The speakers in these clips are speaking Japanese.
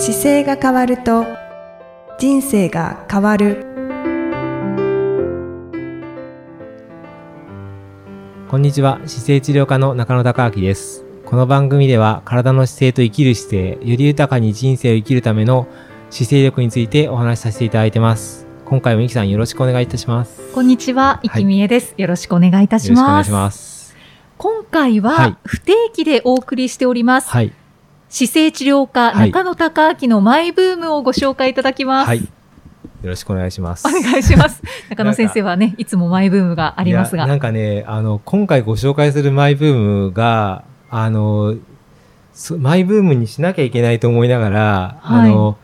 姿勢が変わると人生が変わる。こんにちは。姿勢治療科の中野孝明です。この番組では体の姿勢と生きる姿勢より豊かに人生を生きるための姿勢力についてお話しさせていただいてます。今回もいきさんよろしくお願いいたします。こんにちは、い。きみえです、よろしくお願いいたします。いします。今回ははい。不定期でお送りしております。はい姿勢治療科、はい中野孝明のマイブームをご紹介いただきます。はいよろしくお願いしますお願いします。中野先生はね、いつもマイブームがありますが。なんかね、あの、今回ご紹介するマイブームが、あの、そマイブームにしなきゃいけないと思いながら、はいあの、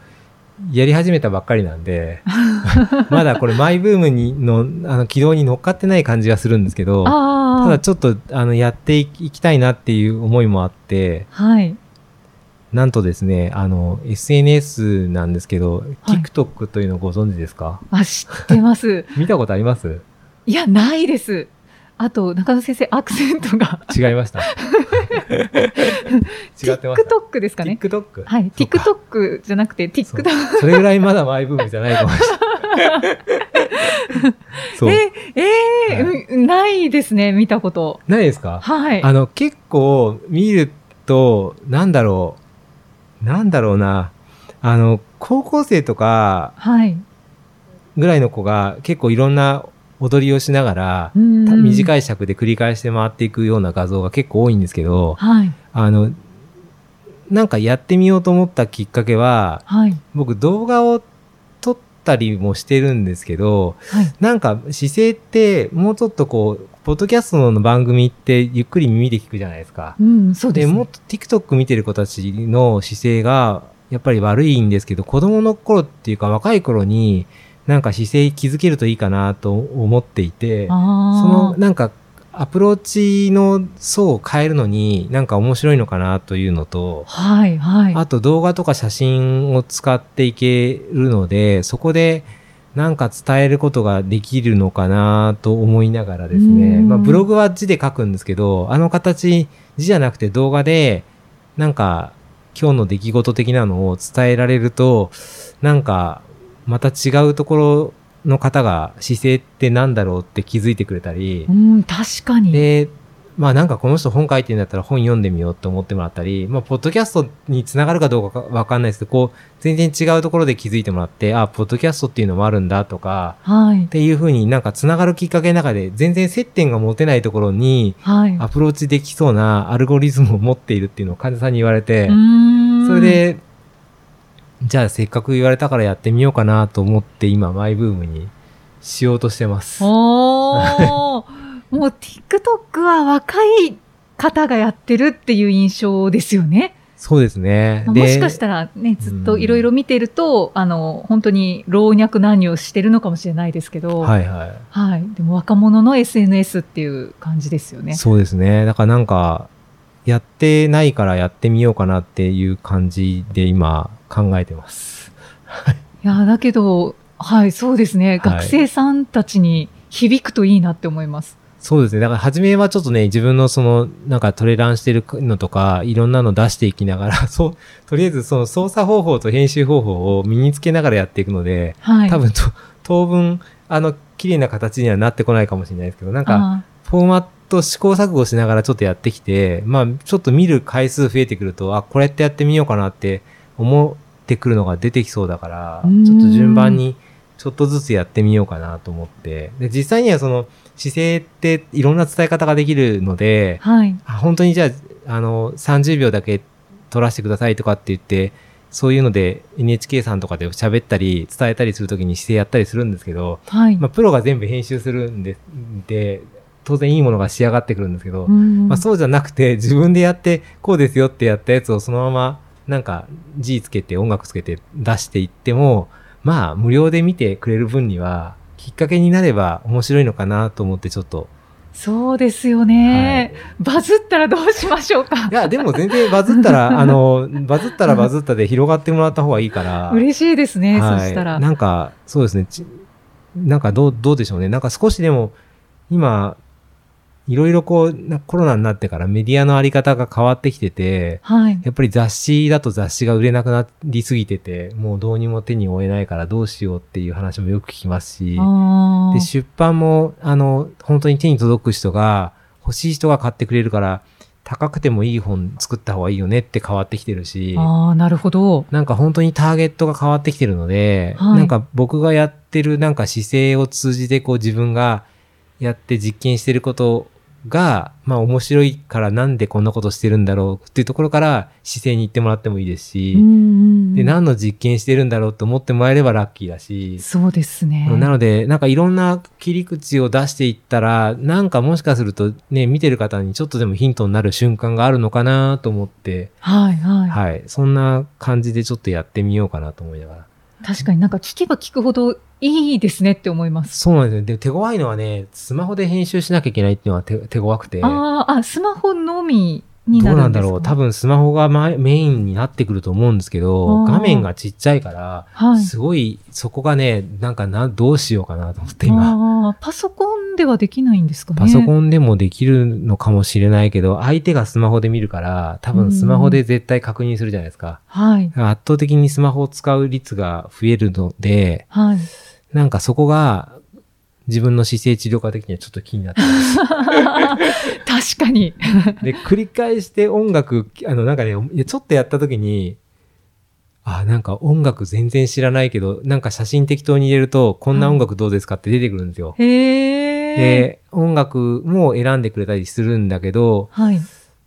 やり始めたばっかりなんで、まだこれマイブームにの、あの、軌道に乗っかってない感じがするんですけど、ただちょっと、あの、やっていきたいなっていう思いもあって、はい。なんとですね、あの、SNS なんですけど、はい TikTok というのをご存知ですか？あ、知ってます。見たことあります？いや、ないです。あと、中野先生、アクセントが。違いました。違ってました。TikTok ですかね？TikTok? はい。TikTok じゃなくて、TikTok。それぐらいまだマイブームじゃないかもしれない。そう。え、えーはいうんないですね、見たこと。ないですか？はい。あの、結構見ると、なんだろう。なんだろうな。あの、高校生とかはい。ぐらいの子が結構いろんな踊りをしながら、た短い。い尺で繰り返して回っていくような画像が結構多いんですけど、はい。あの、なんかやってみようと思ったきっかけは、はい。僕動画を撮ったりもしてるんですけど、はい。なんか姿勢ってもうちょっとこう、ポッドキャストの番組ってゆっくり耳で聞くじゃないですか。うん、そうでで、す、ね。もっと TikTok 見てる子たちの姿勢がやっぱり悪いんですけど、子供の頃っていうか若い頃になんか姿勢気づけるといいかなと思っていて、そのあなんかアプローチの層を変えるのになんか面白いのかなというのとあ。、はい、はい。あと動画とか写真を使っていけるので、そこでなんか伝えることができるのかなと思いながらですね。うんまあブログは字で書くんですけど、あの形、字じゃなくて動画で、なんか今日の出来事的なのを伝えられると、なんかまた違うところの方が姿勢ってなんだろうって気づいてくれたりう、ん、確かに。で、まあなんかこの人本書いてんだったら本読んでみようって思ってもらったり、まあポッドキャストにつながるかどうかわかんないですけど、こう全然違うところで気づいてもらって、あ、ポッドキャストっていうのもあるんだとか、はいっ。ていうふうになんかつながるきっかけの中で全然接点が持てないところにはい。アプローチできそうなアルゴリズムを持っているっていうのを患者さんに言われてう、ーんそれ、で、じゃあせっかく言われたからやってみようかなと思って今マイブームにしようとしてます。おー。もう TikTok は若い方がやってるっていう印象ですよね。そうですね。まあでもしかしたらね、ずっといろいろ見てると、あの、本当に老若男女してるのかもしれないですけど、はいはい。はい。でも若者の SNS っていう感じですよね。そうですね。だからなんか、やってないからやってみようかなっていう感じで今考えてます。いや、だけど、はい、そうですね。はい学生さんたちに響くといいなって思います。そうですね。だから初めはちょっとね、自分のその、なんかトレランしてるのとか、いろんなの出していきながら、そう、とりあえずその操作方法と編集方法を身につけながらやっていくので、はい。多分と、当分、あの、綺麗な形にはなってこないかもしれないですけど、なんか、あフォーマット試行錯誤しながらちょっとやってきて、まあ、ちょっと見る回数増えてくると、あ、これってやってみようかなって思ってくるのが出てきそうだから、ちょっと順番にちょっとずつやってみようかなと思って。で、実際にはその姿勢っていろんな伝え方ができるので、はい。あ本当にじゃあ、あの、30秒だけ撮らせてくださいとかって言って、そういうので NHK さんとかで喋ったり伝えたりするときに姿勢やったりするんですけど、はい。まあ、プロが全部編集するんで、で、当然いいものが仕上がってくるんですけど、うんまあ、そうじゃなくて、自分でやって、こうですよってやったやつをそのまま、なんか、G つけて、音楽つけて出していっても、まあ、無料で見てくれる分には、きっかけになれば面白いのかなと思って、ちょっと。そうですよね、バズったらどうしましょうかいや、でも全然バズったら、あの、バズったらバズったで広がってもらった方がいいから。嬉しいですね、はいそしたら。なんか、そうですね。ちなんかどう、どうでしょうね。なんか少しでも、今、いろいろこう、なコロナになってからメディアのあり方が変わってきてて、はい。やっぱり雑誌だと雑誌が売れなくなりすぎてて、もうどうにも手に負えないからどうしようっていう話もよく聞きますし、で、出版も、あの、本当に手に届く人が、欲しい人が買ってくれるから、高くてもいい本作った方がいいよねって変わってきてるし、あー、なるほど。なんか本当にターゲットが変わってきてるので、はいなんか僕がやってるなんか姿勢を通じてこう自分がやって実験してることが、まあ面白いからなんでこんなことしてるんだろうっていうところから姿勢に行ってもらってもいいですし、で、何の実験してるんだろうと思ってもらえればラッキーだし、そうですね。なので、なんかいろんな切り口を出していったら、なんかもしかするとね、見てる方にちょっとでもヒントになる瞬間があるのかなと思って、はいはい。はい。そんな感じでちょっとやってみようかなと思いながら。確かになんか聞けば聞くほどいいですねって思います。そうなんですよ。で、手強いのはね、スマホで編集しなきゃいけないっていうのは手手強くて。どあーあ、スマホのみにうなるんですかなんだろう。多分スマホがまメインになってくると思うんですけど、画面がちっちゃいから、はい。すごい、そこがね、なんかな、どうしようかなと思って今。パソコンではできないんですかね。パソコンでもできるのかもしれないけど、相手がスマホで見るから、多分スマホで絶対確認するじゃないですか。はい。圧倒的にスマホを使う率が増えるので、はい。なんかそこが自分の姿勢治療科的にはちょっと気になってます。確かに。で、繰り返して音楽、あのなんかね、ちょっとやった時に、あ、なんか音楽全然知らないけど、なんか写真適当に入れると、こんな音楽どうですかって出てくるんですよ。へえ。で、音楽も選んでくれたりするんだけど、はい。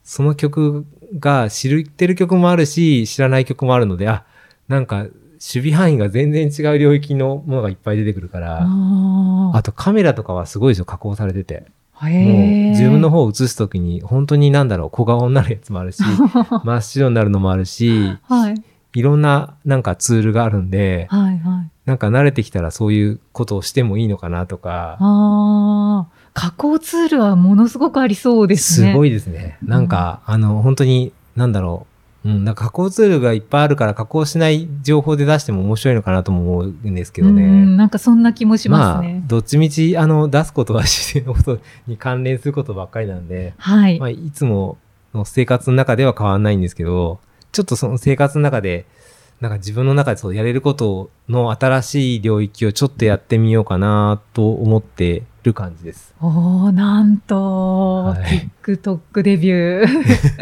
その曲が知ってる曲もあるし、知らない曲もあるので、あ、なんか守備範囲が全然違う領域のものがいっぱい出てくるから、ああとカメラとかはすごいですよ、加工されてて。あ。もう。自分の方を映すときに、本当になんだろう、小顔になるやつもあるし、真っ白になるのもあるし、はい。いろんななんかツールがあるんで、はいはい。なんか慣れてきたらそういうことをしてもいいのかなとか、ああ。加工ツールはものすごくありそうですね。すごいですね。なんか、あの、本当に、なんだろう。うん、なんか加工ツールがいっぱいあるから加工しない情報で出しても面白いのかなとも思うんですけどね。うん、なんかそんな気もしますね。あ、どっちみち、あの、出すことは自然のことに関連することばっかりなんで、はい。まあ、いつもの生活の中では変わんないんですけど、ちょっとその生活の中で、なんか自分の中でそうやれることの新しい領域をちょっとやってみようかなと思ってる感じです。おー、なんと、はい TikTok デビュー。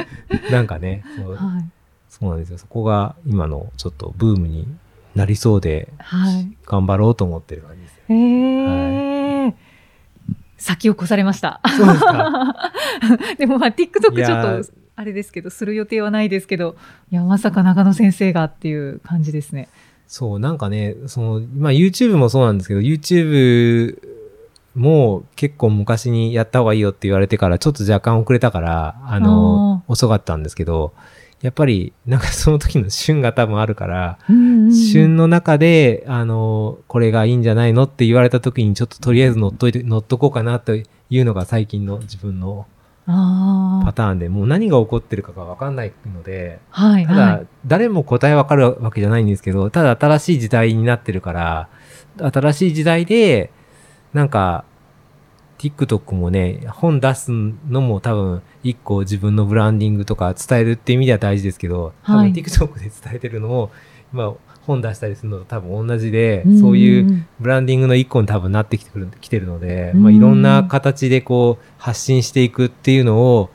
なんかね、はい。そうなんですよ。そこが今のちょっとブームになりそうで、はい。頑張ろうと思ってる感じです。へえ、先を越されました。そうですか。でもまあ TikTok ちょーっと、あれですけど、する予定はないですけど、いや、まさか中野先生がっていう感じですね。そう、なんかね、その、まあ YouTube もそうなんですけど、YouTube も結構昔にやった方がいいよって言われてから、ちょっと若干遅れたから、あの、遅かったんですけど、やっぱり、なんかその時の旬が多分あるから、うんうんうん旬の中で、あの、これがいいんじゃないのって言われた時に、ちょっととりあえず乗っといて、乗っとこうかなというのが最近の自分のあパターンで、もう何が起こってるかがわかんないので、あ。はい、ただ、はい。誰も答えわかるわけじゃないんですけど、ただ新しい時代になってるから、新しい時代で、なんか、TikTok もね、本出すのも多分、一個自分のブランディングとか伝えるっていう意味では大事ですけど、多分はい TikTok で伝えてるのも、今、本出したりするのと多分同じで、んそういうブランディングの一個に多分なってきてくる、きてるので、うん。まあいろんな形でこう発信していくっていうのを、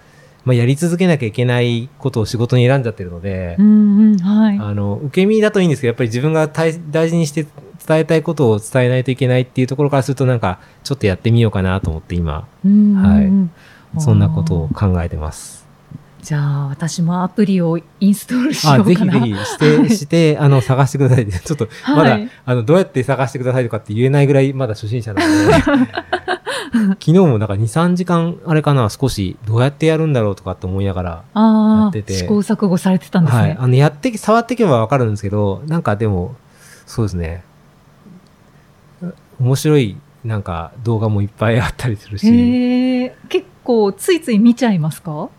まあやり続けなきゃいけないことを仕事に選んじゃってるので、うんうん、はい。あの、受け身だといいんですけど、やっぱり自分が大大事にして伝えたいことを伝えないといけないっていうところからするとなんか、ちょっとやってみようかなと思って今、うんうんうんはいそんなことを考えてます。じゃあ、私もアプリをインストールしよあ、うかな。ぜひぜひして、して、あの、探してください。ちょっと、まだ、はいあの、どうやって探してくださいとかって言えないぐらい、まだ初心者なので、昨日もなんか2、3時間、あれかな、少し、どうやってやるんだろうとかって思いながら、やってて試行錯誤されてたんですね。はい。あの、やって、触っていけばわかるんですけど、なんかでも、そうですね。面白い、なんか動画もいっぱいあったりするし。結構ついつい見ちゃいますか？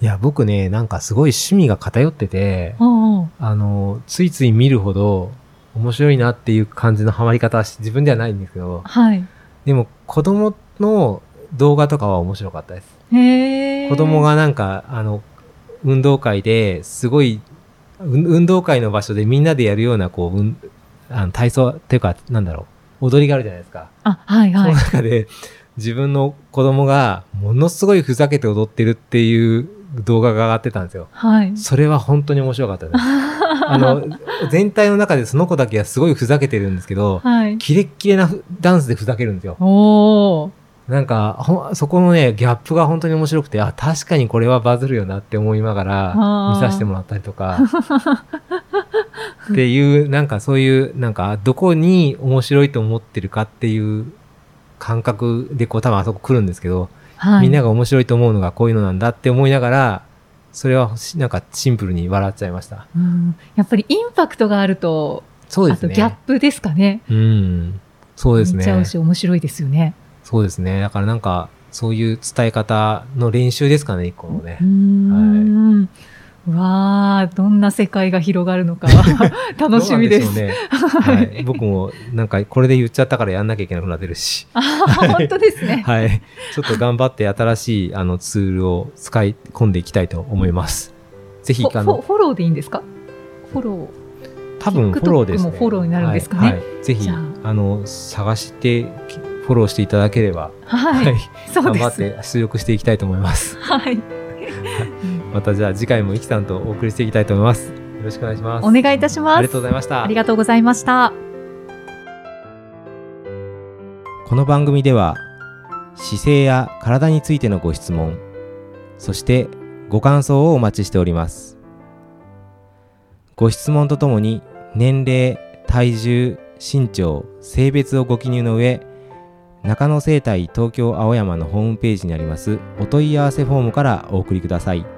いや、僕ね、なんかすごい趣味が偏ってて、ああの、ついつい見るほど面白いなっていう感じのハマり方はし自分ではないんですけどあ、、はい。でも子供の動画とかは面白かったです。へえ。子供。がなんか、あの、運動会ですごい、うん運動会の場所でみんなでやるような、こう、うんあの体操っていうか、なんだろう、踊りがあるじゃないですか。あ、はいはいその。中で、自分の子供がものすごいふざけて踊ってるっていう動画が上がってたんですよ。はい。それは本当に面白かったです。あの、全体の中でその子だけはすごいふざけてるんですけど、はい。キレッキレなふダンスでふざけるんですよ。おー。なんか、ほんそこのね、ギャップが本当に面白くて、あ、確かにこれはバズるよなって思いながら見させてもらったりとか、っていう、なんかそういう、なんか、どこに面白いと思ってるかっていう感覚で、こう多分あそこ来るんですけど、はい。みんなが面白いと思うのがこういうのなんだって思いながら、それはしなんかシンプルに笑っちゃいました。うんやっぱりインパクトがあると、そうですね。あとギャップですかね。うん。そうですね。見ちゃうし面白いですよね。そうですね。だからなんか、そういう伝え方の練習ですかね、一個のねうー。わあ、どんな世界が広がるのか 楽しみです。でね。はい。僕もなんかこれで言っちゃったからやんなきゃいけなくなってるし。あー本当ですね。はい。ちょっと頑張って新しいあのツールを使い込んでいきたいと思います。ぜひフ、ォあの、フォローでいいんですか？フォロー。多分フォローですね。フォローになるんですかねはいはいぜひあの、探してきフォローしていただければ、はい。はい。そう頑張っ。て出力していきたいと思います。はい。またじゃあ次回もイキさんとお送りしていきたいと思います。よろしくお願いします。お願いいたします。ありがとうございましたあり。がとうございました。この番組では姿勢や体についてのご質問そしてご感想をお待ちしておりますご質問とともに年齢体重身長性別をご記入の上中野生態東京青山のホームページにありますお問い合わせフォームからお送りください